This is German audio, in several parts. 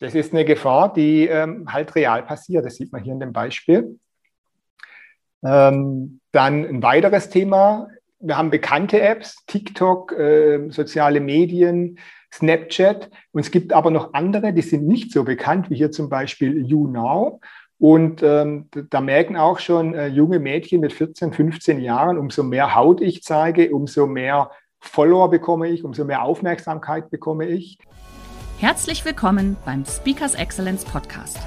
Das ist eine Gefahr, die ähm, halt real passiert. Das sieht man hier in dem Beispiel. Ähm, dann ein weiteres Thema. Wir haben bekannte Apps, TikTok, äh, soziale Medien, Snapchat. Und es gibt aber noch andere, die sind nicht so bekannt, wie hier zum Beispiel YouNow. Und ähm, da merken auch schon äh, junge Mädchen mit 14, 15 Jahren, umso mehr Haut ich zeige, umso mehr Follower bekomme ich, umso mehr Aufmerksamkeit bekomme ich. Herzlich willkommen beim Speakers Excellence Podcast.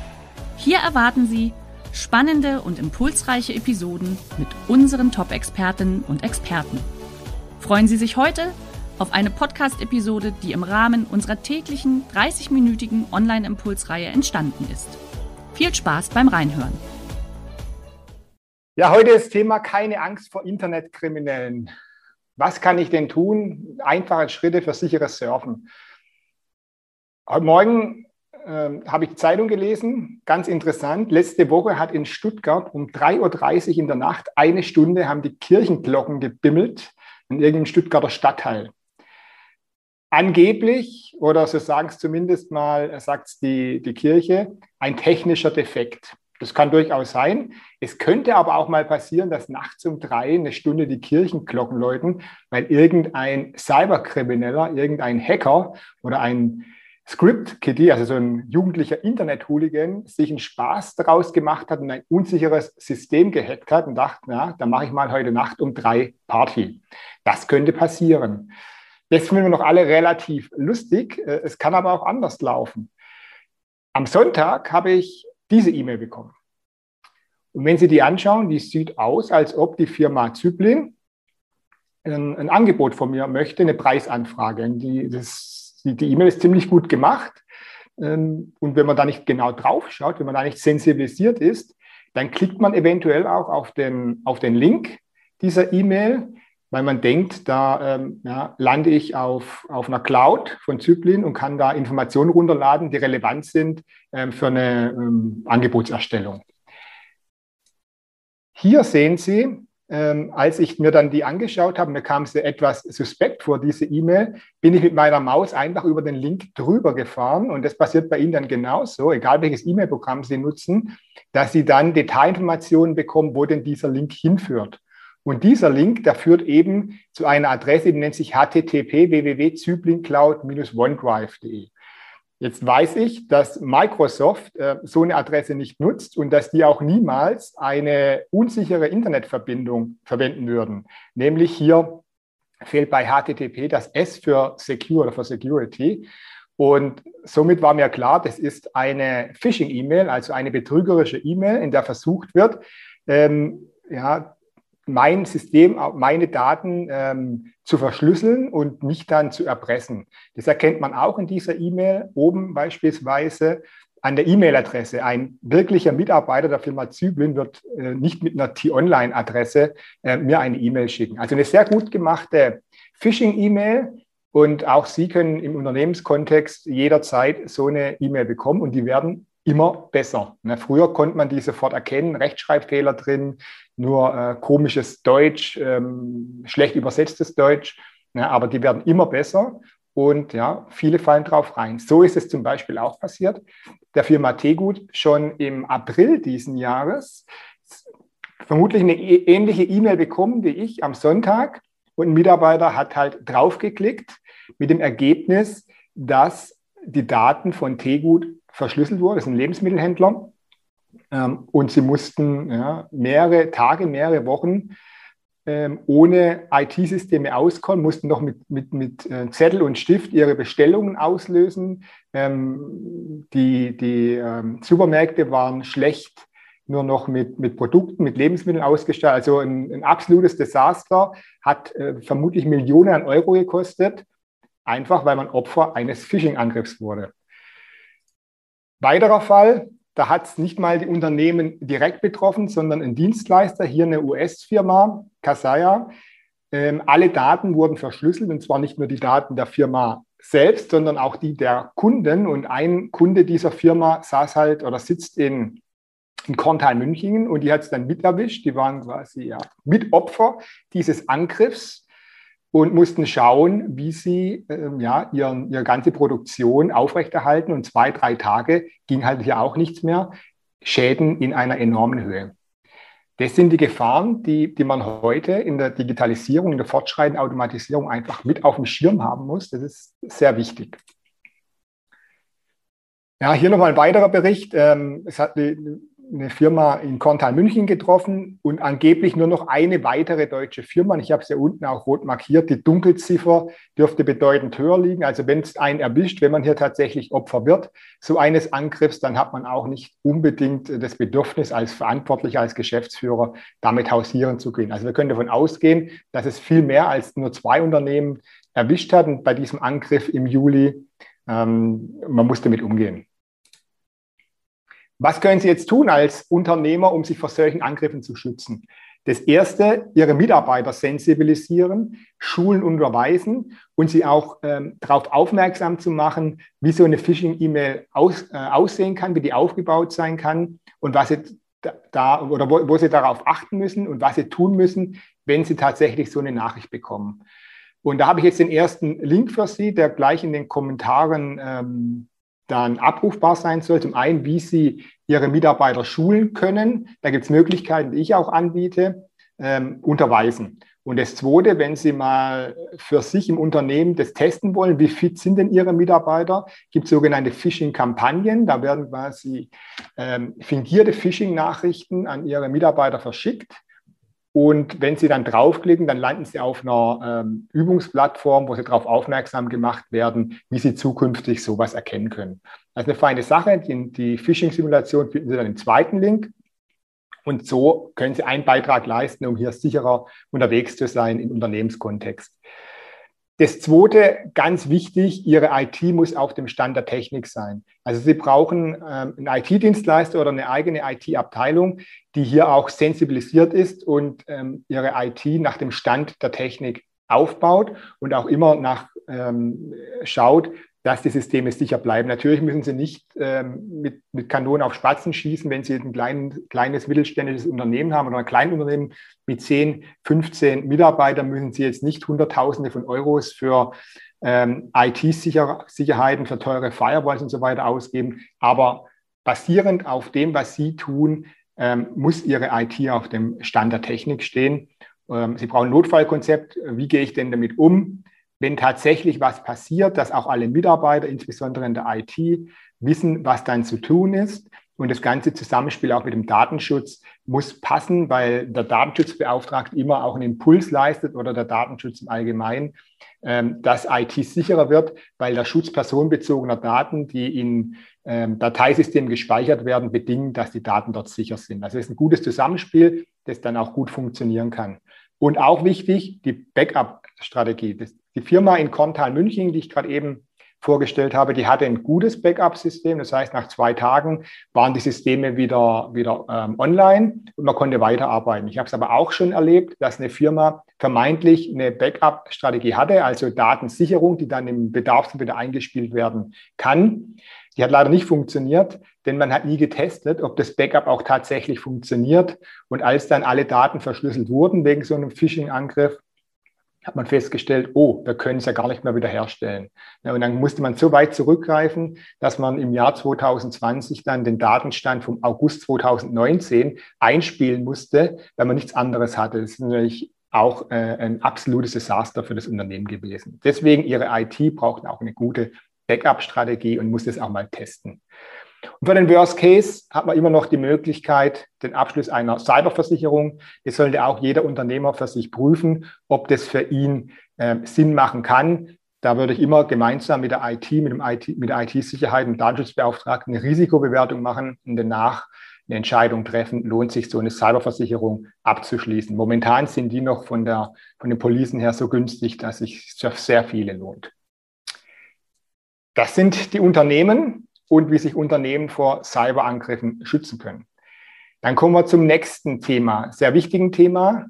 Hier erwarten Sie spannende und impulsreiche Episoden mit unseren Top-Expertinnen und Experten. Freuen Sie sich heute auf eine Podcast-Episode, die im Rahmen unserer täglichen 30-minütigen Online-Impulsreihe entstanden ist. Viel Spaß beim Reinhören. Ja, heute ist Thema keine Angst vor Internetkriminellen. Was kann ich denn tun? Einfache Schritte für sicheres Surfen. Heute Morgen äh, habe ich Zeitung gelesen, ganz interessant. Letzte Woche hat in Stuttgart um 3.30 Uhr in der Nacht eine Stunde haben die Kirchenglocken gebimmelt in irgendeinem Stuttgarter Stadtteil. Angeblich, oder so sagen es zumindest mal, sagt es die, die Kirche, ein technischer Defekt. Das kann durchaus sein. Es könnte aber auch mal passieren, dass nachts um drei eine Stunde die Kirchenglocken läuten, weil irgendein Cyberkrimineller, irgendein Hacker oder ein Script Kitty, also so ein jugendlicher Internet-Hooligan, sich einen Spaß daraus gemacht hat und ein unsicheres System gehackt hat und dachte, na, da mache ich mal heute Nacht um drei Party. Das könnte passieren. Das finden wir noch alle relativ lustig. Äh, es kann aber auch anders laufen. Am Sonntag habe ich diese E-Mail bekommen. Und wenn Sie die anschauen, die sieht aus, als ob die Firma Zyplin ein, ein Angebot von mir möchte, eine Preisanfrage. Die, das die E-Mail ist ziemlich gut gemacht. Ähm, und wenn man da nicht genau drauf schaut, wenn man da nicht sensibilisiert ist, dann klickt man eventuell auch auf den, auf den Link dieser E-Mail, weil man denkt, da ähm, ja, lande ich auf, auf einer Cloud von Zyplin und kann da Informationen runterladen, die relevant sind ähm, für eine Angebotserstellung. Hier sehen Sie ähm, als ich mir dann die angeschaut habe, mir kam sie etwas suspekt vor, diese E-Mail, bin ich mit meiner Maus einfach über den Link drüber gefahren und das passiert bei Ihnen dann genauso, egal welches E-Mail-Programm Sie nutzen, dass Sie dann Detailinformationen bekommen, wo denn dieser Link hinführt. Und dieser Link, der führt eben zu einer Adresse, die nennt sich http www.zyblincloud-onedrive.de. Jetzt weiß ich, dass Microsoft äh, so eine Adresse nicht nutzt und dass die auch niemals eine unsichere Internetverbindung verwenden würden. Nämlich hier fehlt bei HTTP das S für Secure oder für Security. Und somit war mir klar, das ist eine Phishing-E-Mail, also eine betrügerische E-Mail, in der versucht wird, ähm, ja, mein System, meine Daten ähm, zu verschlüsseln und mich dann zu erpressen. Das erkennt man auch in dieser E-Mail oben beispielsweise an der E-Mail-Adresse. Ein wirklicher Mitarbeiter der Firma Zyblin wird äh, nicht mit einer T-Online-Adresse äh, mir eine E-Mail schicken. Also eine sehr gut gemachte Phishing-E-Mail. Und auch Sie können im Unternehmenskontext jederzeit so eine E-Mail bekommen und die werden immer besser. Ne, früher konnte man die sofort erkennen, Rechtschreibfehler drin, nur äh, komisches Deutsch, ähm, schlecht übersetztes Deutsch, ne, aber die werden immer besser und ja, viele fallen drauf rein. So ist es zum Beispiel auch passiert. Der Firma Tegut schon im April diesen Jahres vermutlich eine e-, ähnliche E-Mail bekommen wie ich am Sonntag und ein Mitarbeiter hat halt draufgeklickt mit dem Ergebnis, dass die Daten von Tegut verschlüsselt wurde. Das ist ein Lebensmittelhändler. Ähm, und sie mussten ja, mehrere Tage, mehrere Wochen ähm, ohne IT-Systeme auskommen, mussten noch mit, mit, mit äh, Zettel und Stift ihre Bestellungen auslösen. Ähm, die die ähm, Supermärkte waren schlecht nur noch mit, mit Produkten, mit Lebensmitteln ausgestattet. Also ein, ein absolutes Desaster, hat äh, vermutlich Millionen an Euro gekostet, einfach weil man Opfer eines Phishing-Angriffs wurde. Weiterer Fall, da hat es nicht mal die Unternehmen direkt betroffen, sondern ein Dienstleister, hier eine US-Firma, Kasaya. Ähm, alle Daten wurden verschlüsselt und zwar nicht nur die Daten der Firma selbst, sondern auch die der Kunden. Und ein Kunde dieser Firma saß halt oder sitzt in, in Korntal Münchingen und die hat es dann mit erwischt. Die waren quasi ja, Mitopfer dieses Angriffs und mussten schauen, wie sie ähm, ja, ihren, ihre ganze Produktion aufrechterhalten. Und zwei, drei Tage ging halt hier auch nichts mehr. Schäden in einer enormen Höhe. Das sind die Gefahren, die, die man heute in der Digitalisierung, in der fortschreitenden Automatisierung einfach mit auf dem Schirm haben muss. Das ist sehr wichtig. Ja, hier nochmal ein weiterer Bericht. Ähm, es hat eine Firma in Korntal München getroffen und angeblich nur noch eine weitere deutsche Firma. Ich habe es ja unten auch rot markiert. Die Dunkelziffer dürfte bedeutend höher liegen. Also wenn es einen erwischt, wenn man hier tatsächlich Opfer wird, so eines Angriffs, dann hat man auch nicht unbedingt das Bedürfnis als Verantwortlicher, als Geschäftsführer damit hausieren zu gehen. Also wir können davon ausgehen, dass es viel mehr als nur zwei Unternehmen erwischt hat und bei diesem Angriff im Juli. Ähm, man muss damit umgehen. Was können Sie jetzt tun als Unternehmer, um sich vor solchen Angriffen zu schützen? Das erste, Ihre Mitarbeiter sensibilisieren, schulen, unterweisen und sie auch ähm, darauf aufmerksam zu machen, wie so eine Phishing-E-Mail aus, äh, aussehen kann, wie die aufgebaut sein kann und was sie da oder wo, wo, sie darauf achten müssen und was sie tun müssen, wenn sie tatsächlich so eine Nachricht bekommen. Und da habe ich jetzt den ersten Link für Sie, der gleich in den Kommentaren ähm, dann abrufbar sein soll. Zum einen, wie Sie Ihre Mitarbeiter schulen können. Da gibt es Möglichkeiten, die ich auch anbiete, ähm, unterweisen. Und das Zweite, wenn Sie mal für sich im Unternehmen das testen wollen, wie fit sind denn Ihre Mitarbeiter, gibt es sogenannte Phishing-Kampagnen. Da werden quasi ähm, fingierte Phishing-Nachrichten an Ihre Mitarbeiter verschickt. Und wenn Sie dann draufklicken, dann landen Sie auf einer ähm, Übungsplattform, wo Sie darauf aufmerksam gemacht werden, wie Sie zukünftig sowas erkennen können. Das ist eine feine Sache. Die, die Phishing-Simulation finden Sie dann im zweiten Link. Und so können Sie einen Beitrag leisten, um hier sicherer unterwegs zu sein im Unternehmenskontext. Das zweite, ganz wichtig, Ihre IT muss auf dem Stand der Technik sein. Also Sie brauchen ähm, einen IT-Dienstleister oder eine eigene IT-Abteilung, die hier auch sensibilisiert ist und ähm, Ihre IT nach dem Stand der Technik aufbaut und auch immer nach ähm, schaut, dass die Systeme sicher bleiben. Natürlich müssen Sie nicht ähm, mit, mit Kanonen auf Spatzen schießen, wenn Sie ein klein, kleines mittelständisches Unternehmen haben oder ein Kleinunternehmen mit 10, 15 Mitarbeitern, müssen Sie jetzt nicht Hunderttausende von Euros für ähm, IT-Sicherheiten, für teure Firewalls und so weiter ausgeben. Aber basierend auf dem, was Sie tun, ähm, muss Ihre IT auf dem Stand der Technik stehen. Ähm, Sie brauchen ein Notfallkonzept. Wie gehe ich denn damit um? Wenn tatsächlich was passiert, dass auch alle Mitarbeiter, insbesondere in der IT, wissen, was dann zu tun ist. Und das ganze Zusammenspiel auch mit dem Datenschutz muss passen, weil der Datenschutzbeauftragte immer auch einen Impuls leistet oder der Datenschutz im Allgemeinen, ähm, dass IT sicherer wird, weil der Schutz personenbezogener Daten, die in ähm, Dateisystemen gespeichert werden, bedingt, dass die Daten dort sicher sind. Also es ist ein gutes Zusammenspiel, das dann auch gut funktionieren kann. Und auch wichtig, die Backup-Strategie. Die Firma in Korntal München, die ich gerade eben vorgestellt habe, die hatte ein gutes Backup-System. Das heißt, nach zwei Tagen waren die Systeme wieder, wieder ähm, online und man konnte weiterarbeiten. Ich habe es aber auch schon erlebt, dass eine Firma vermeintlich eine Backup-Strategie hatte, also Datensicherung, die dann im Bedarf wieder eingespielt werden kann. Die hat leider nicht funktioniert, denn man hat nie getestet, ob das Backup auch tatsächlich funktioniert. Und als dann alle Daten verschlüsselt wurden wegen so einem Phishing-Angriff, hat man festgestellt, oh, wir können es ja gar nicht mehr wiederherstellen. Ja, und dann musste man so weit zurückgreifen, dass man im Jahr 2020 dann den Datenstand vom August 2019 einspielen musste, weil man nichts anderes hatte. Das ist natürlich auch äh, ein absolutes Desaster für das Unternehmen gewesen. Deswegen ihre IT braucht auch eine gute Backup-Strategie und muss das auch mal testen. Und für den Worst Case hat man immer noch die Möglichkeit, den Abschluss einer Cyberversicherung. Das sollte auch jeder Unternehmer für sich prüfen, ob das für ihn äh, Sinn machen kann. Da würde ich immer gemeinsam mit der IT, mit, dem IT, mit der IT-Sicherheit und Datenschutzbeauftragten eine Risikobewertung machen und danach eine Entscheidung treffen, lohnt sich so eine Cyberversicherung abzuschließen. Momentan sind die noch von, der, von den Policen her so günstig, dass sich für sehr viele lohnt. Das sind die Unternehmen. Und wie sich Unternehmen vor Cyberangriffen schützen können. Dann kommen wir zum nächsten Thema, sehr wichtigen Thema,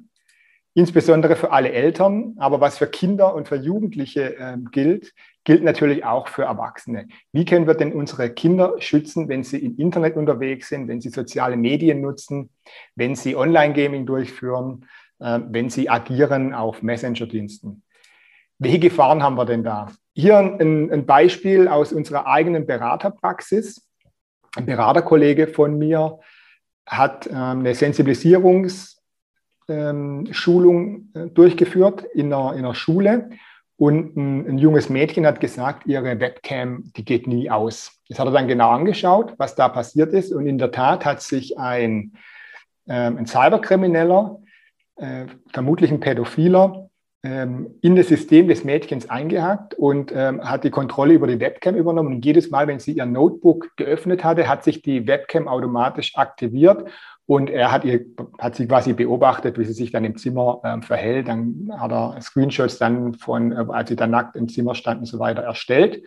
insbesondere für alle Eltern, aber was für Kinder und für Jugendliche äh, gilt, gilt natürlich auch für Erwachsene. Wie können wir denn unsere Kinder schützen, wenn sie im Internet unterwegs sind, wenn sie soziale Medien nutzen, wenn sie Online-Gaming durchführen, äh, wenn sie agieren auf Messenger-Diensten? Welche Gefahren haben wir denn da? Hier ein, ein Beispiel aus unserer eigenen Beraterpraxis. Ein Beraterkollege von mir hat äh, eine Sensibilisierungs- ähm, äh, durchgeführt in einer, in einer Schule und ein, ein, junges Mädchen hat gesagt, ihre Webcam, die geht nie aus. Das hat er dann genau angeschaut, was da passiert ist und in der Tat hat sich ein, ähm, ein Cyberkrimineller, äh, vermutlich ein Pädophiler, ähm, in das System des Mädchens eingehackt und ähm, hat die Kontrolle über die Webcam übernommen. Und jedes Mal, wenn sie ihr Notebook geöffnet hatte, hat sich die Webcam automatisch aktiviert und er hat, ihr, hat sie quasi beobachtet, wie sie sich dann im Zimmer äh, verhält. Dann hat er Screenshots dann von, äh, als sie dann nackt im Zimmer stand und so weiter erstellt.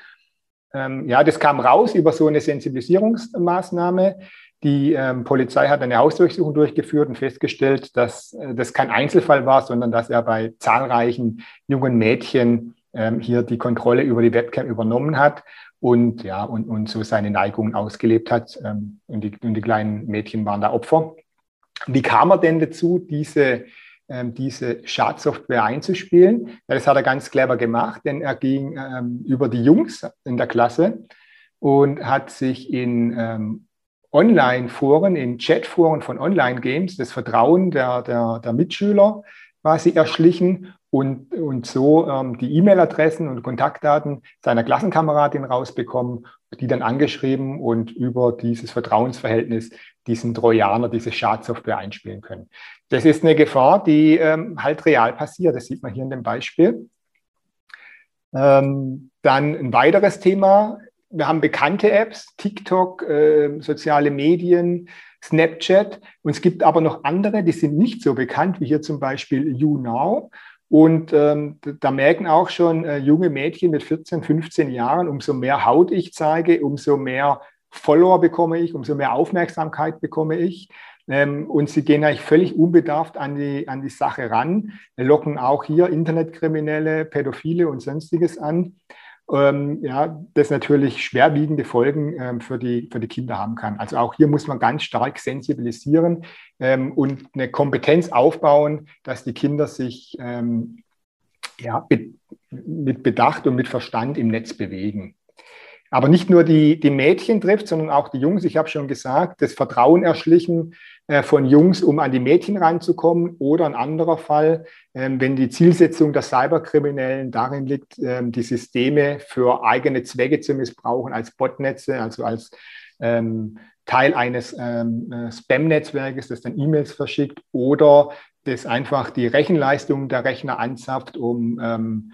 Ähm, ja, das kam raus über so eine Sensibilisierungsmaßnahme. Die ähm, Polizei hat eine Hausdurchsuchung durchgeführt und festgestellt, dass äh, das kein Einzelfall war, sondern dass er bei zahlreichen jungen Mädchen ähm, hier die Kontrolle über die Webcam übernommen hat und ja, und, und so seine Neigungen ausgelebt hat. Ähm, und, die, und die kleinen Mädchen waren da Opfer. Wie kam er denn dazu, diese, ähm, diese Schadsoftware einzuspielen? Ja, das hat er ganz clever gemacht, denn er ging ähm, über die Jungs in der Klasse und hat sich in ähm, Online-Foren, in Chat-Foren von Online-Games das Vertrauen der, der, der Mitschüler quasi erschlichen und, und so ähm, die E-Mail-Adressen und Kontaktdaten seiner Klassenkameradin rausbekommen, die dann angeschrieben und über dieses Vertrauensverhältnis diesen Trojaner, diese Schadsoftware einspielen können. Das ist eine Gefahr, die ähm, halt real passiert. Das sieht man hier in dem Beispiel. Ähm, dann ein weiteres Thema. Wir haben bekannte Apps, TikTok, äh, soziale Medien, Snapchat. Und es gibt aber noch andere, die sind nicht so bekannt, wie hier zum Beispiel YouNow. Und ähm, da merken auch schon äh, junge Mädchen mit 14, 15 Jahren, umso mehr Haut ich zeige, umso mehr Follower bekomme ich, umso mehr Aufmerksamkeit bekomme ich. Ähm, und sie gehen eigentlich völlig unbedarft an die, an die Sache ran, locken auch hier Internetkriminelle, Pädophile und sonstiges an ähm, ja, das natürlich schwerwiegende Folgen ähm, für, die, für die Kinder haben kann. Also auch hier muss man ganz stark sensibilisieren ähm, und eine Kompetenz aufbauen, dass die Kinder sich ähm, ja, mit, mit Bedacht und mit Verstand im Netz bewegen. Aber nicht nur die, die Mädchen trifft, sondern auch die Jungs. Ich habe schon gesagt, das Vertrauen erschlichen äh, von Jungs, um an die Mädchen ranzukommen. Oder ein anderer Fall, ähm, wenn die Zielsetzung der Cyberkriminellen darin liegt, ähm, die Systeme für eigene Zwecke zu missbrauchen, als Botnetze, also als ähm, Teil eines ähm, äh, Spam-Netzwerkes, das dann E-Mails verschickt, oder das einfach die Rechenleistung der Rechner anzapft, um ähm,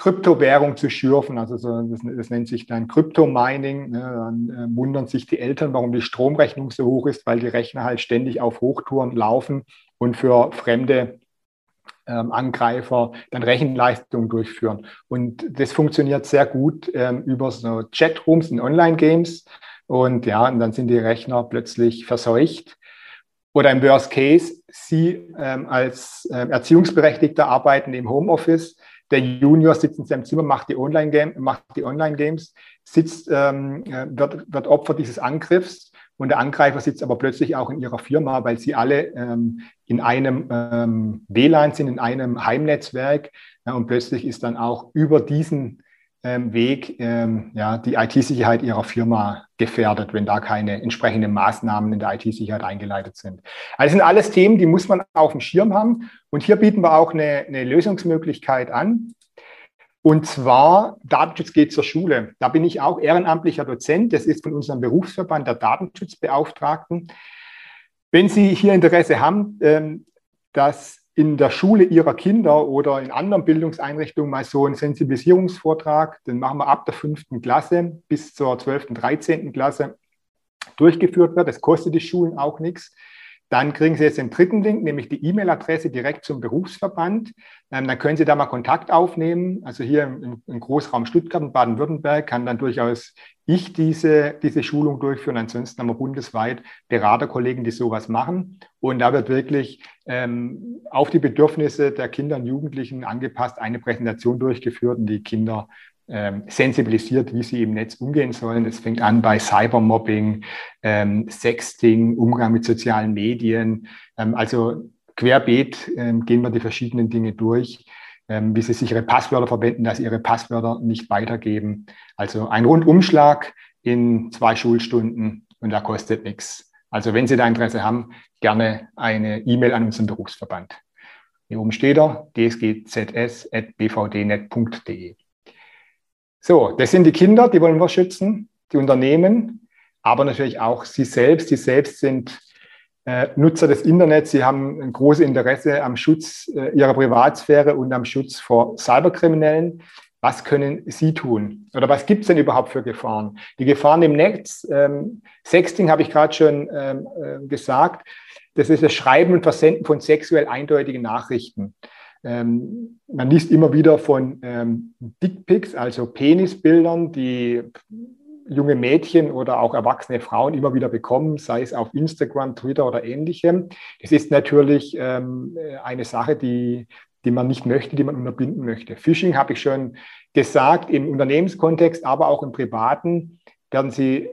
Kryptowährung zu schürfen. Also so, das, das, nennt sich dann Kryptomining. Ne? Dann äh, wundern sich die Eltern, warum die Stromrechnung so hoch ist, weil die Rechner halt ständig auf Hochtouren laufen und für fremde ähm, Angreifer dann Rechenleistung durchführen. Und das funktioniert sehr gut ähm, über so Chatrooms in Online-Games. Und ja, und dann sind die Rechner plötzlich verseucht. Oder im Worst Case, Sie ähm, als äh, Erziehungsberechtigter arbeiten im Homeoffice der Junior sitzt in seinem Zimmer, macht die Online-Games, macht die Online-Games, sitzt, ähm, äh, wird, wird Opfer dieses Angriffs und der Angreifer sitzt aber plötzlich auch in ihrer Firma, weil sie alle ähm, in einem ähm, WLAN sind, in einem Heimnetzwerk ja, und plötzlich ist dann auch über diesen Weg ähm, ja, die IT-Sicherheit ihrer Firma gefährdet, wenn da keine entsprechenden Maßnahmen in der IT-Sicherheit eingeleitet sind. Also sind alles Themen, die muss man auf dem Schirm haben. Und hier bieten wir auch eine, eine Lösungsmöglichkeit an. Und zwar, Datenschutz geht zur Schule. Da bin ich auch ehrenamtlicher Dozent. Das ist von unserem Berufsverband der Datenschutzbeauftragten. Wenn Sie hier Interesse haben, ähm, dass in der Schule ihrer Kinder oder in anderen Bildungseinrichtungen mal so einen Sensibilisierungsvortrag, den machen wir ab der fünften Klasse bis zur zwölften, dreizehnten Klasse durchgeführt wird. Das kostet die Schulen auch nichts. Dann kriegen Sie jetzt den dritten Link, nämlich die E-Mail-Adresse direkt zum Berufsverband. Ähm, dann können Sie da mal Kontakt aufnehmen. Also hier im, im Großraum Stuttgart und Baden-Württemberg kann dann durchaus ich diese, diese Schulung durchführen. Ansonsten haben wir bundesweit Beraterkollegen, die sowas machen. Und da wird wirklich ähm, auf die Bedürfnisse der Kinder und Jugendlichen angepasst eine Präsentation durchgeführt und die Kinder ähm, sensibilisiert, wie sie im Netz umgehen sollen. Das fängt an bei Cybermobbing, ähm, Sexting, Umgang mit sozialen Medien. Ähm, also querbeet ähm, gehen wir die verschiedenen Dinge durch, ähm, wie sie sich ihre Passwörter verwenden, dass sie ihre Passwörter nicht weitergeben. Also ein Rundumschlag in zwei Schulstunden und da kostet nichts. Also wenn Sie da Interesse haben, gerne eine E-Mail an unseren Berufsverband. Hier oben steht er, dsgzs.bvdnet.de. So, das sind die Kinder, die wollen wir schützen, die Unternehmen, aber natürlich auch sie selbst. Sie selbst sind äh, Nutzer des Internets. Sie haben ein großes Interesse am Schutz äh, ihrer Privatsphäre und am Schutz vor Cyberkriminellen. Was können Sie tun? Oder was gibt es denn überhaupt für Gefahren? Die Gefahren im Netz, ähm, Sexting habe ich gerade schon ähm, äh, gesagt, das ist das Schreiben und Versenden von sexuell eindeutigen Nachrichten. Ähm, man liest immer wieder von ähm, Dickpics, also Penisbildern, die junge Mädchen oder auch erwachsene Frauen immer wieder bekommen, sei es auf Instagram, Twitter oder ähnlichem. Das ist natürlich ähm, eine Sache, die, die man nicht möchte, die man unterbinden möchte. Phishing habe ich schon gesagt, im Unternehmenskontext, aber auch im privaten werden Sie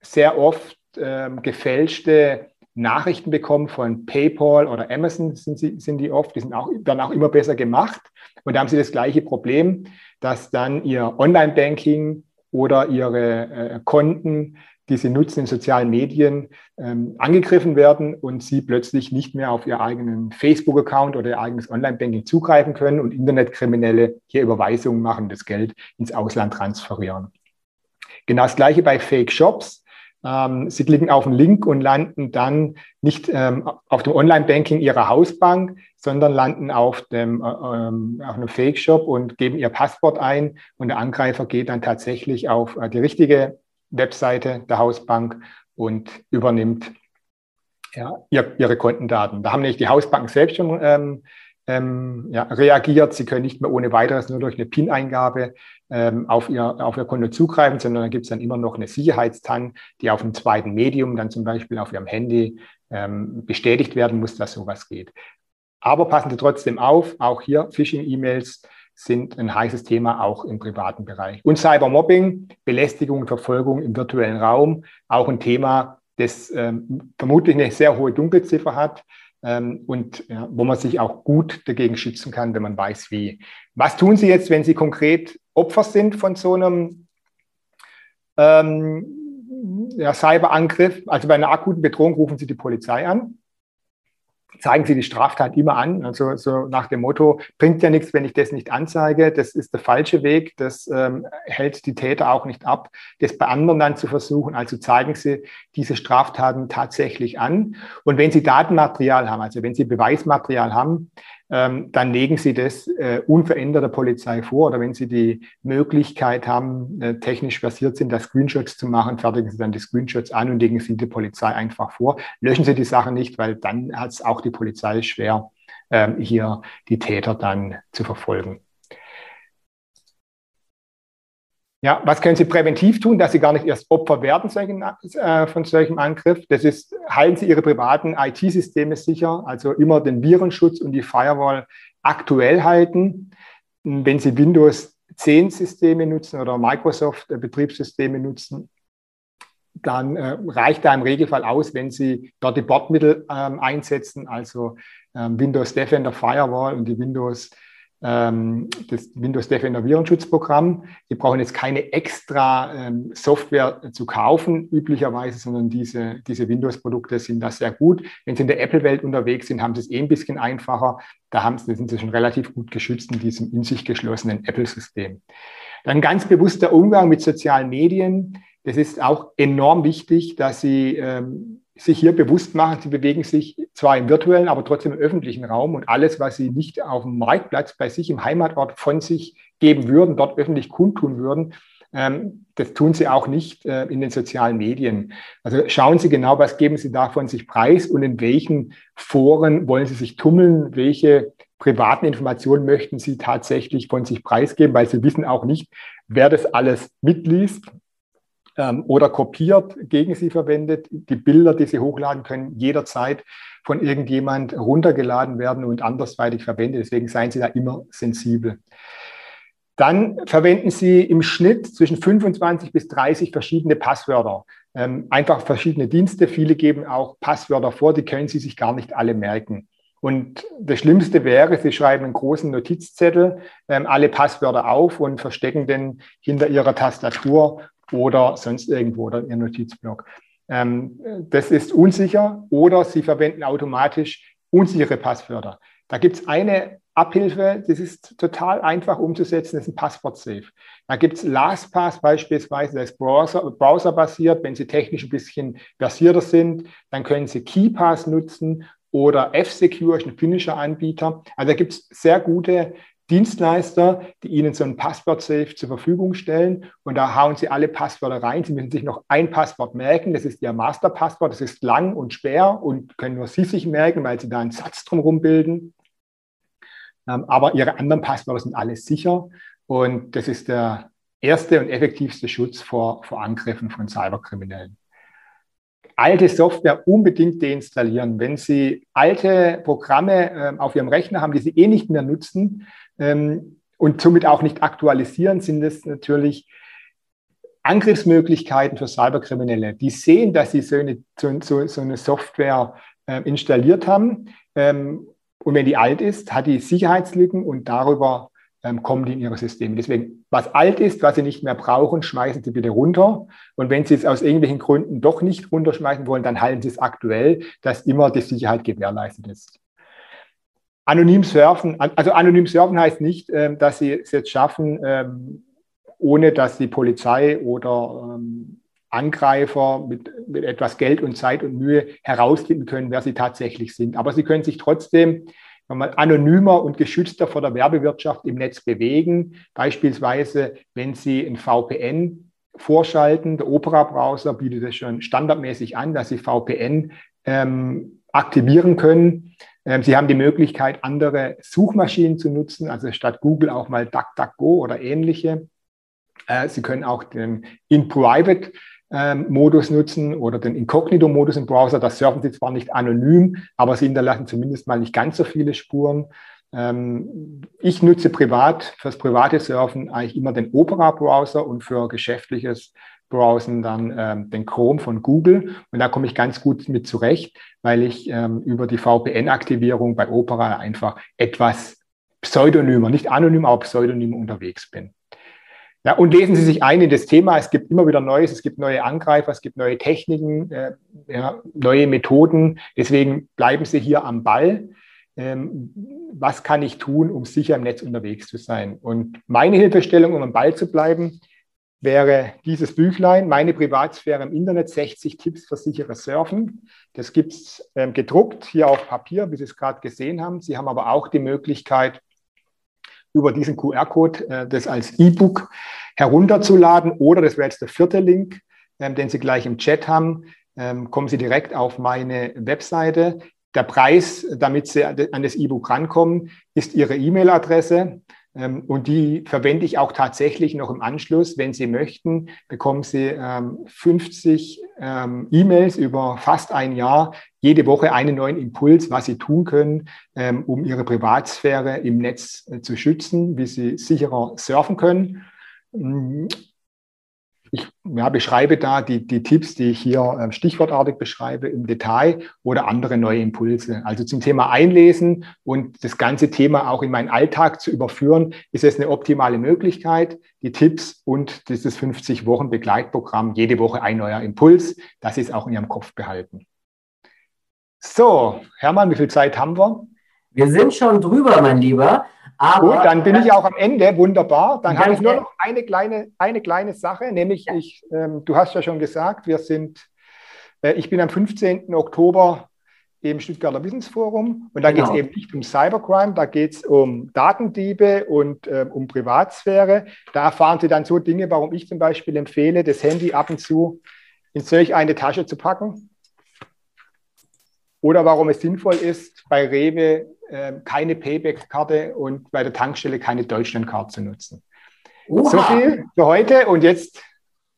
sehr oft ähm, gefälschte Nachrichten bekommen von PayPal oder Amazon, sind, sie, sind die oft, die sind auch, dann auch immer besser gemacht. Und da haben sie das gleiche Problem, dass dann ihr Online-Banking oder ihre äh, Konten, die sie nutzen in sozialen Medien, ähm, angegriffen werden und sie plötzlich nicht mehr auf ihr eigenen Facebook-Account oder ihr eigenes Online-Banking zugreifen können und Internetkriminelle hier Überweisungen machen, das Geld ins Ausland transferieren. Genau das gleiche bei Fake-Shops. Ähm, Sie klicken auf einen Link und landen dann nicht ähm, auf dem Online-Banking Ihrer Hausbank, sondern landen auf dem äh, ähm, auf einem Fake-Shop und geben Ihr Passwort ein und der Angreifer geht dann tatsächlich auf äh, die richtige Webseite der Hausbank und übernimmt ja, ihr, ihre Kontendaten. Da haben nämlich die Hausbanken selbst schon ähm, ja, reagiert. Sie können nicht mehr ohne weiteres nur durch eine PIN-Eingabe ähm, auf, ihr, auf Ihr Konto zugreifen, sondern da gibt es dann immer noch eine Sicherheitstann, die auf einem zweiten Medium, dann zum Beispiel auf Ihrem Handy, ähm, bestätigt werden muss, dass sowas geht. Aber passen Sie trotzdem auf, auch hier Phishing-E-Mails sind ein heißes Thema auch im privaten Bereich. Und Cybermobbing, Belästigung und Verfolgung im virtuellen Raum, auch ein Thema, das ähm, vermutlich eine sehr hohe Dunkelziffer hat ähm, und ja, wo man sich auch gut dagegen schützen kann, wenn man weiß, wie. Was tun Sie jetzt, wenn Sie konkret Opfer sind von so einem ähm, ja, Cyberangriff? Also bei einer akuten Bedrohung rufen Sie die Polizei an zeigen Sie die Straftat immer an. Also so nach dem Motto, bringt ja nichts, wenn ich das nicht anzeige. Das ist der falsche Weg. Das ähm, hält die Täter auch nicht ab, das bei anderen dann zu versuchen. Also zeigen Sie diese Straftaten tatsächlich an. Und wenn Sie Datenmaterial haben, also wenn Sie Beweismaterial haben, ähm, dann legen Sie das äh, unverändert der Polizei vor. Oder wenn Sie die Möglichkeit haben, äh, technisch versiert sind, da Screenshots zu machen, fertigen Sie dann die Screenshots an und legen Sie die Polizei einfach vor. Löschen Sie die Sache nicht, weil dann hat es auch die Polizei schwer, ähm, hier die Täter dann zu verfolgen. Ja, was können Sie präventiv tun, dass Sie gar nicht erst Opfer werden äh, von solchem Angriff? Das ist, halten Sie Ihre privaten IT-Systeme sicher, also immer den Virenschutz und die Firewall aktuell halten. Wenn Sie Windows 10 Systeme nutzen oder Microsoft äh, Betriebssysteme nutzen, dann äh, reicht da im Regelfall aus, wenn Sie dort die Bordmittel ähm, einsetzen, also ähm, Windows Defender Firewall und die Windows ähm, das Windows Defender Virenschutzprogramm. Sie brauchen jetzt keine extra ähm, Software zu kaufen, üblicherweise, sondern diese, diese Windows-Produkte sind da sehr gut. Wenn Sie in der Apple-Welt unterwegs sind, haben Sie es eh ein bisschen einfacher. Da haben Sie, sind Sie schon relativ gut geschützt in diesem in sich geschlossenen Apple-System. Dann ganz bewusster Umgang mit sozialen Medien. Das ist auch enorm wichtig, dass Sie ähm, sich hier bewusst machen, sie bewegen sich zwar im virtuellen, aber trotzdem im öffentlichen Raum und alles, was sie nicht auf dem Marktplatz bei sich im Heimatort von sich geben würden, dort öffentlich kundtun würden, Ähm, das tun Sie auch nicht äh, in den sozialen Medien. Also schauen Sie genau, was geben Sie davon sich preis und in welchen Foren wollen Sie sich tummeln, welche privaten Informationen möchten Sie tatsächlich von sich preisgeben, weil Sie wissen auch nicht, wer das alles mitliest ähm, oder kopiert, gegen Sie verwendet. Die Bilder, die Sie hochladen können, jederzeit von irgendjemand runtergeladen werden und andersweitig verwendet. Deswegen seien Sie da immer sensibel. Dann verwenden Sie im Schnitt zwischen 25 bis 30 verschiedene Passwörter. Ähm, einfach verschiedene Dienste. Viele geben auch Passwörter vor, die können Sie sich gar nicht alle merken. Und das Schlimmste wäre, Sie schreiben einen großen Notizzettel, ähm, alle Passwörter auf und verstecken den hinter Ihrer Tastatur oder sonst irgendwo oder in Ihrem Notizblock. Ähm, das ist unsicher oder Sie verwenden automatisch unsichere Passwörter. Da gibt es eine Abhilfe, das ist total einfach umzusetzen, das ist ein Passwort-Safe. Da gibt es LastPass beispielsweise, das ist Browser, browserbasiert. Wenn Sie technisch ein bisschen versierter sind, dann können Sie KeyPass nutzen oder F-Secure, ein finnischer Anbieter. Also da gibt es sehr gute Dienstleister, die Ihnen so ein Passwort-Safe zur Verfügung stellen. Und da hauen Sie alle Passwörter rein. Sie müssen sich noch ein Passwort merken, das ist Ihr Masterpasswort, das ist lang und schwer und können nur Sie sich merken, weil Sie da einen Satz drumherum bilden. Ähm, aber Ihre anderen Passwörter sind alles sicher. Und das ist der erste und effektivste Schutz vor, vor Angriffen von Cyberkriminellen alte Software unbedingt deinstallieren. Wenn Sie alte Programme äh, auf Ihrem Rechner haben, die Sie eh nicht mehr nutzen, ähm, und somit auch nicht aktualisieren, sind es natürlich Angriffsmöglichkeiten für Cyberkriminelle. Die sehen, dass sie so eine, so, so eine Software äh, installiert haben. Ähm, und wenn die alt ist, hat die Sicherheitslücken und darüber ähm, kommen die in ihre Systeme. Deswegen, was alt ist, was sie nicht mehr brauchen, schmeißen sie bitte runter. Und wenn sie es aus irgendwelchen Gründen doch nicht runterschmeißen wollen, dann halten sie es aktuell, dass immer die Sicherheit gewährleistet ist. Anonym surfen, also anonym surfen heißt nicht, ähm, dass sie es jetzt schaffen, ähm, ohne dass die Polizei oder ähm, Angreifer mit, mit etwas Geld und Zeit und Mühe herausfinden können, wer sie tatsächlich sind. Aber sie können sich trotzdem mal, anonymer und geschützter vor der Werbewirtschaft im Netz bewegen. Beispielsweise, wenn Sie ein VPN vorschalten, der Opera-Browser bietet es schon standardmäßig an, dass Sie VPN ähm, aktivieren können. Ähm, Sie haben die Möglichkeit, andere Suchmaschinen zu nutzen, also statt Google auch mal DuckDuckGo oder ähnliche. Äh, Sie können auch den In-Private ähm, Modus nutzen oder den Inkognito-Modus im Browser. Das surfen Sie zwar nicht anonym, aber Sie hinterlassen zumindest mal nicht ganz so viele Spuren. Ähm, ich nutze privat, fürs private Surfen eigentlich immer den Opera-Browser und für geschäftliches Browsen dann ähm, den Chrome von Google. Und da komme ich ganz gut mit zurecht, weil ich ähm, über die VPN-Aktivierung bei Opera einfach etwas pseudonymer, nicht anonym, aber pseudonym unterwegs bin. Ja, und lesen Sie sich ein in das Thema. Es gibt immer wieder Neues, es gibt neue Angreifer, es gibt neue Techniken, äh, ja, neue Methoden. Deswegen bleiben Sie hier am Ball. Ähm, was kann ich tun, um sicher im Netz unterwegs zu sein? Und meine Hilfestellung, um am Ball zu bleiben, wäre dieses Büchlein, Meine Privatsphäre im Internet, 60 Tipps für sicheres Surfen. Das gibt es ähm, gedruckt hier auf Papier, wie Sie es gerade gesehen haben. Sie haben aber auch die Möglichkeit, über diesen QR-Code äh, das als E-Book herunterzuladen. Oder, das wäre jetzt der vierte Link, ähm, den Sie gleich im Chat haben, ähm, kommen Sie direkt auf meine Webseite. Der Preis, damit Sie an das E-Book rankommen, ist Ihre E-Mail-Adresse. Ähm, und die verwende ich auch tatsächlich noch im Anschluss. Wenn Sie möchten, bekommen Sie 50 ähm, ähm, E-Mails über fast ein Jahr, jede Woche einen neuen Impuls, was Sie tun können, um Ihre Privatsphäre im Netz äh, zu schützen, wie Sie sicherer surfen können ich ja, beschreibe da die, die Tipps, die ich hier äh, stichwortartig beschreibe im Detail oder andere neue Impulse. Also zum Thema Einlesen und das ganze Thema auch in meinen Alltag zu überführen, ist es eine optimale Möglichkeit. Die Tipps und dieses 50 Wochen Begleitprogramm, jede Woche ein neuer Impuls, das ist auch in Ihrem Kopf behalten. So, Hermann, wie viel Zeit haben wir? Wir sind schon drüber, mein Lieber. Aber, Gut, dann bin ich auch am Ende. Wunderbar. Dann habe ich nur noch eine kleine, eine kleine Sache, nämlich ja. ich, ähm, du hast ja schon gesagt, wir sind, äh, ich bin am 15. Oktober im Stuttgarter Wissensforum. Und da genau. geht es eben nicht um Cybercrime, da geht es um Datendiebe und äh, um Privatsphäre. Da erfahren Sie dann so Dinge, warum ich zum Beispiel empfehle, das Handy ab und zu in solch eine Tasche zu packen. Oder warum es sinnvoll ist, bei Rewe äh, keine Payback-Karte und bei der Tankstelle keine Deutschland-Karte zu nutzen. Oha. So viel für heute. Und jetzt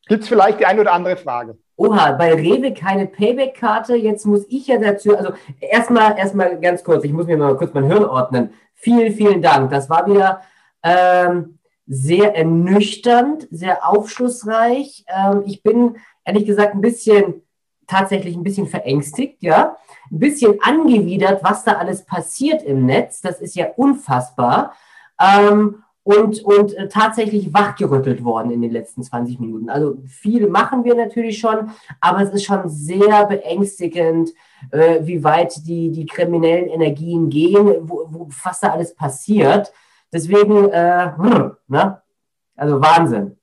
gibt es vielleicht die eine oder andere Frage. Oha, bei Rewe keine Payback-Karte. Jetzt muss ich ja dazu, also erstmal erstmal ganz kurz, ich muss mir mal kurz mein Hirn ordnen. Vielen, vielen Dank. Das war wieder ähm, sehr ernüchternd, sehr aufschlussreich. Ähm, ich bin ehrlich gesagt ein bisschen, tatsächlich ein bisschen verängstigt, ja. Ein bisschen angewidert, was da alles passiert im Netz. Das ist ja unfassbar. Ähm, und, und äh, tatsächlich wachgerüttelt worden in den letzten 20 Minuten. Also viel machen wir natürlich schon, aber es ist schon sehr beängstigend, äh, wie weit die, die kriminellen Energien gehen, wo, wo was da alles passiert. Deswegen, äh, ne? also Wahnsinn.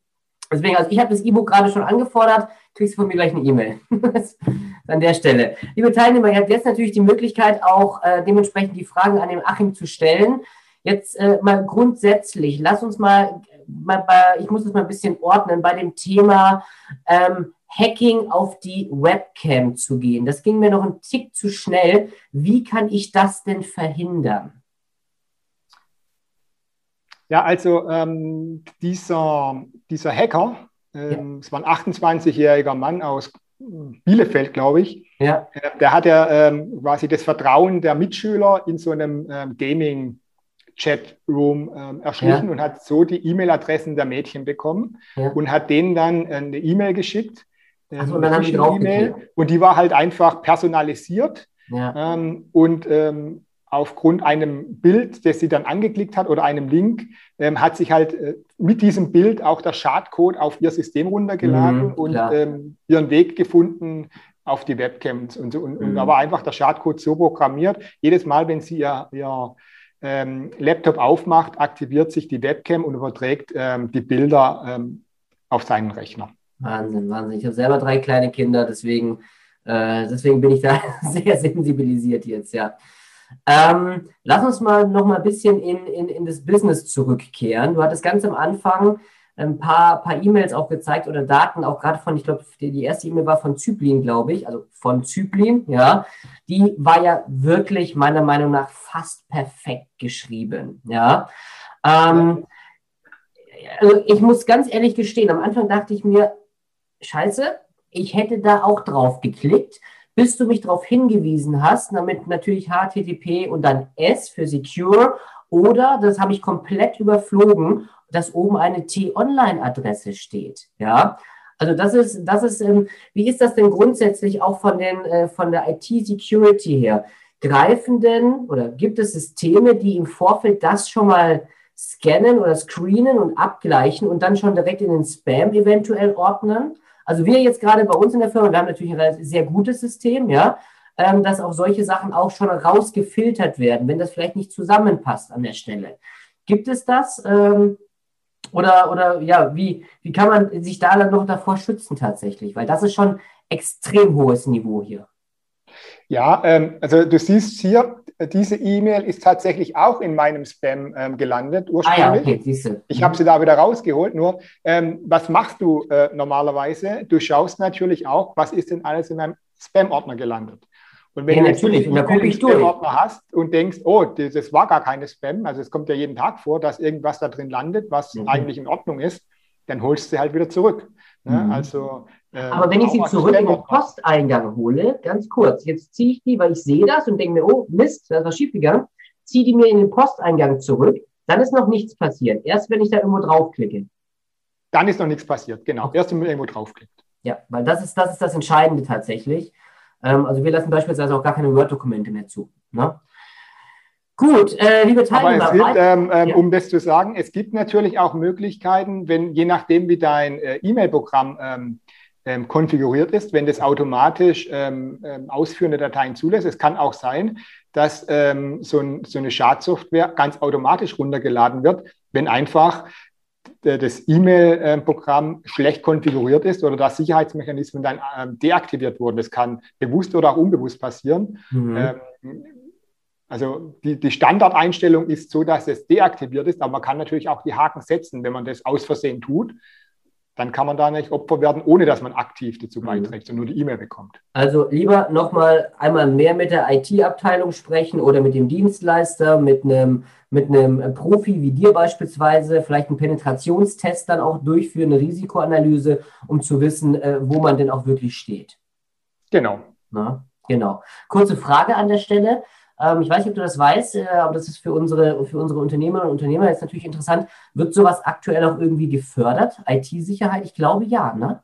Deswegen, also ich habe das E-Book gerade schon angefordert, kriegst du von mir gleich eine E-Mail. an der Stelle. Liebe Teilnehmer, ihr habt jetzt natürlich die Möglichkeit, auch äh, dementsprechend die Fragen an den Achim zu stellen. Jetzt äh, mal grundsätzlich, lass uns mal, mal bei, ich muss das mal ein bisschen ordnen, bei dem Thema ähm, Hacking auf die Webcam zu gehen. Das ging mir noch ein Tick zu schnell. Wie kann ich das denn verhindern? Ja, also ähm, dieser, dieser Hacker, ähm, ja. es war ein 28-jähriger Mann aus Bielefeld, glaube ich. Ja. Äh, der hat ja ähm, quasi das Vertrauen der Mitschüler in so einem ähm, Gaming Chatroom ähm, erschlichen ja. und hat so die E-Mail-Adressen der Mädchen bekommen ja. und hat denen dann äh, eine E-Mail geschickt. Ähm, so, und dann haben die E-Mail und die war halt einfach personalisiert ja. ähm, und ähm, aufgrund einem Bild, das sie dann angeklickt hat oder einem Link, ähm, hat sich halt äh, mit diesem Bild auch der Schadcode auf ihr System runtergeladen mhm, und ähm, ihren Weg gefunden auf die Webcams. Und, und, mhm. und da war einfach der Schadcode so programmiert, jedes Mal, wenn sie ihr, ihr ähm, Laptop aufmacht, aktiviert sich die Webcam und überträgt ähm, die Bilder ähm, auf seinen Rechner. Wahnsinn, Wahnsinn. Ich habe selber drei kleine Kinder, deswegen, äh, deswegen bin ich da sehr sensibilisiert jetzt, ja. Ähm, lass uns mal noch mal ein bisschen in, in, in das Business zurückkehren. Du hattest ganz am Anfang ein paar, paar E-Mails auch gezeigt oder Daten, auch gerade von, ich glaube, die erste E-Mail war von Zyplin, glaube ich, also von Zyplin, ja. Die war ja wirklich meiner Meinung nach fast perfekt geschrieben, ja. Ähm, also ich muss ganz ehrlich gestehen, am Anfang dachte ich mir, scheiße, ich hätte da auch drauf geklickt, bis du mich darauf hingewiesen hast, damit natürlich HTTP und dann S für Secure oder, das habe ich komplett überflogen, dass oben eine T-Online-Adresse steht. Ja, also das ist, das ist, ähm, wie ist das denn grundsätzlich auch von den, äh, von der IT-Security her? Greifen denn oder gibt es Systeme, die im Vorfeld das schon mal scannen oder screenen und abgleichen und dann schon direkt in den Spam eventuell ordnen? Also wir jetzt gerade bei uns in der Firma, wir haben natürlich ein sehr gutes System, ja, ähm, dass auch solche Sachen auch schon rausgefiltert werden, wenn das vielleicht nicht zusammenpasst an der Stelle. Gibt es das? Ähm, oder, oder ja, wie, wie kann man sich da dann noch davor schützen tatsächlich? Weil das ist schon extrem hohes Niveau hier. Ja, ähm, also du siehst hier, diese E-Mail ist tatsächlich auch in meinem Spam ähm, gelandet ursprünglich. Ah ja, okay, siehste. Ich habe sie da wieder rausgeholt. Nur, ähm, was machst du äh, normalerweise? Du schaust natürlich auch, was ist denn alles in meinem Spam-Ordner gelandet. Und wenn ja, du natürlich, und da gucke ich durch. Ordner hast und denkst, oh, das, das, war gar keine Spam, also es kommt ja jeden Tag vor, dass irgendwas da drin landet, was mhm. eigentlich in Ordnung ist, dann holst du sie halt wieder zurück. Ne? Mhm. Also, äh, Aber wenn ich sie zurück in den Posteingang hole, ganz kurz, jetzt ziehe ich die, weil ich sehe das und denke mir, oh Mist, da ist was schiefgegangen, ziehe die mir in den Posteingang zurück, dann ist noch nichts passiert. Erst wenn ich da irgendwo draufklicke. Dann ist noch nichts passiert, genau. Erst wenn man irgendwo draufklickt. Ja, weil das ist, das ist das Entscheidende tatsächlich. Ähm, also wir lassen beispielsweise auch gar keine Word-Dokumente mehr zu. Ne? Gut, äh, liebe Teilnehmer. Aber es gibt, ähm, ähm, ja. um das zu sagen, es gibt natürlich auch Möglichkeiten, wenn je nachdem, wie dein äh, E-Mail-Programm ähm, ähm konfiguriert ist, wenn das automatisch ähm, ähm, ausführende Dateien zulässt. Es kann auch sein, dass so, ein, so, eine Schadsoftware ganz automatisch runtergeladen wird, wenn einfach das E-Mail-Programm schlecht konfiguriert ist oder dass Sicherheitsmechanismen dann ähm, deaktiviert wurden. Das kann bewusst oder auch unbewusst passieren. Mhm. Ähm, also die, die Standardeinstellung ist so, dass es deaktiviert ist, aber man kann natürlich auch die Haken setzen, wenn man das aus Versehen tut dann kann man da nicht Opfer werden, ohne dass man aktiv dazu mhm. beiträgt, sondern nur die E-Mail bekommt. Also lieber nochmal einmal mehr mit der IT-Abteilung sprechen oder mit dem Dienstleister, mit einem, mit einem Profi wie dir beispielsweise, vielleicht einen Penetrationstest dann auch durchführen, eine Risikoanalyse, um zu wissen, äh, wo man denn auch wirklich steht. Genau. Na, genau. Kurze Frage an der Stelle. Ähm, ich weiß nicht, ob du das weißt, äh, aber das ist für unsere, für unsere Unternehmerinnen und Unternehmer jetzt natürlich interessant. Wird sowas aktuell auch irgendwie gefördert? IT-Sicherheit? Ich glaube ja, ne?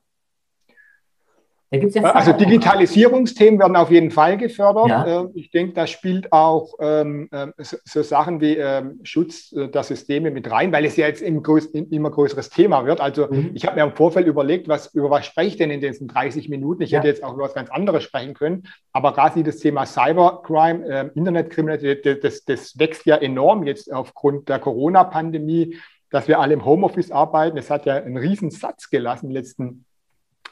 Ja also Digitalisierungsthemen werden auf jeden Fall gefördert. Ja. Ähm, ich denke, da spielt auch ähm, ähm so, Sachen wie ähm, Schutz äh, der Systeme mit rein, weil es ja jetzt ein größ immer größeres Thema wird. Also mhm. ich habe mir im Vorfeld überlegt, was, über was spreche ich denn in diesen 30 Minuten? Ich ja. hätte jetzt auch über was ganz anderes sprechen können, aber gerade das Thema Cybercrime, äh, Internetkriminalität, das, das wächst ja enorm jetzt aufgrund der Corona-Pandemie, dass wir alle im Homeoffice arbeiten. Es hat ja einen riesen Satz gelassen den letzten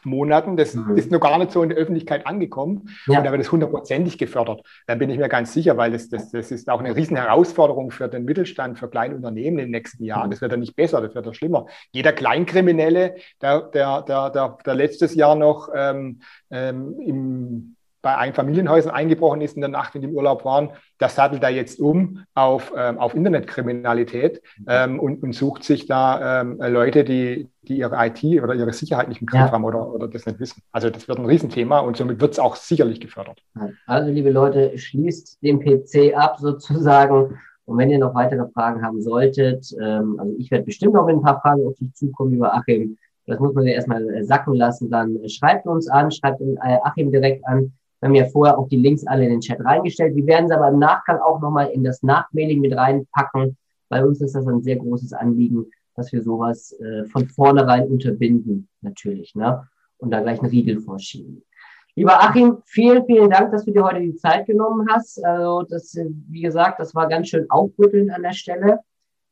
Monaten. Das mhm. ist noch gar nicht so in der Öffentlichkeit angekommen. Ja. Und da wird es hundertprozentig gefördert. Da bin ich mir ganz sicher, weil das, das, das ist auch eine riesen Herausforderung für den Mittelstand, für kleine Unternehmen in den nächsten Jahren. Mhm. Das wird ja nicht besser, das wird ja schlimmer. Jeder Kleinkriminelle, der, der, der, der, der letztes Jahr noch ähm, ähm, im bei Einfamilienhäusern eingebrochen ist in der Nacht, wenn die im Urlaub waren, das sattelt da jetzt um auf, ähm, auf Internetkriminalität mhm. ähm, und, und, sucht sich da ähm, Leute, die, die ihre IT oder ihre Sicherheit nicht im Griff ja. haben oder, oder das nicht wissen. Also das wird ein Riesenthema und somit wird es auch sicherlich gefördert. Also liebe Leute, schließt den PC ab sozusagen. Und wenn ihr noch weitere Fragen haben solltet, ähm, also ich werde bestimmt noch mit ein paar Fragen auf dich zukommen, lieber Achim. Das muss man ja erstmal sacken lassen. Dann schreibt uns an, schreibt äh, Achim direkt an. Wir haben ja vorher auch die Links alle in den Chat reingestellt. Wir werden sie aber im Nachgang auch nochmal in das Nachmailing mit reinpacken. Bei uns ist das ein sehr großes Anliegen, dass wir sowas äh, von vornherein unterbinden, natürlich, ne? Und da gleich einen Riegel vorschieben. Lieber Achim, vielen, vielen Dank, dass du dir heute die Zeit genommen hast. Also, das, wie gesagt, das war ganz schön aufrüttelnd an der Stelle.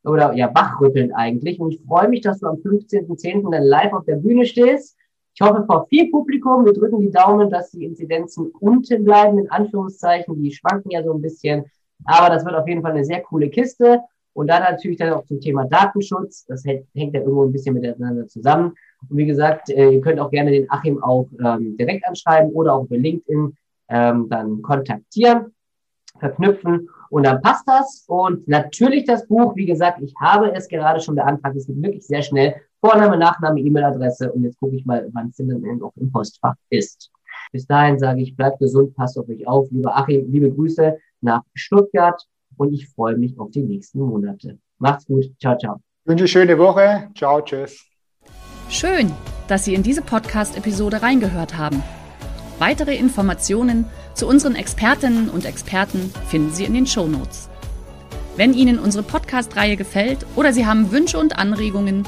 Oder ja, wachrüttelnd eigentlich. Und ich freue mich, dass du am 15.10. dann live auf der Bühne stehst. Ich hoffe vor viel Publikum. Wir drücken die Daumen, dass die Inzidenzen unten bleiben, in Anführungszeichen. Die schwanken ja so ein bisschen. Aber das wird auf jeden Fall eine sehr coole Kiste. Und dann natürlich dann auch zum Thema Datenschutz. Das hängt, hängt ja irgendwo ein bisschen miteinander zusammen. Und wie gesagt, äh, ihr könnt auch gerne den Achim auch ähm, direkt anschreiben oder auch über LinkedIn ähm, dann kontaktieren, verknüpfen und dann passt das. Und natürlich das Buch, wie gesagt, ich habe es gerade schon beantragt. Es geht wirklich sehr schnell. Vorname, Nachname, E-Mail-Adresse und jetzt gucke ich mal, wann es denn dann auch im Postfach ist. Bis dahin sage ich, bleibt gesund, passt auf euch auf. Lieber Achim, liebe Grüße nach Stuttgart und ich freue mich auf die nächsten Monate. Macht's gut. Ciao, ciao. Ich wünsche schöne Woche. Ciao, tschüss. Schön, dass Sie in diese Podcast-Episode reingehört haben. Weitere Informationen zu unseren Expertinnen und Experten finden Sie in den Show Notes. Wenn Ihnen unsere Podcast-Reihe gefällt oder Sie haben Wünsche und Anregungen,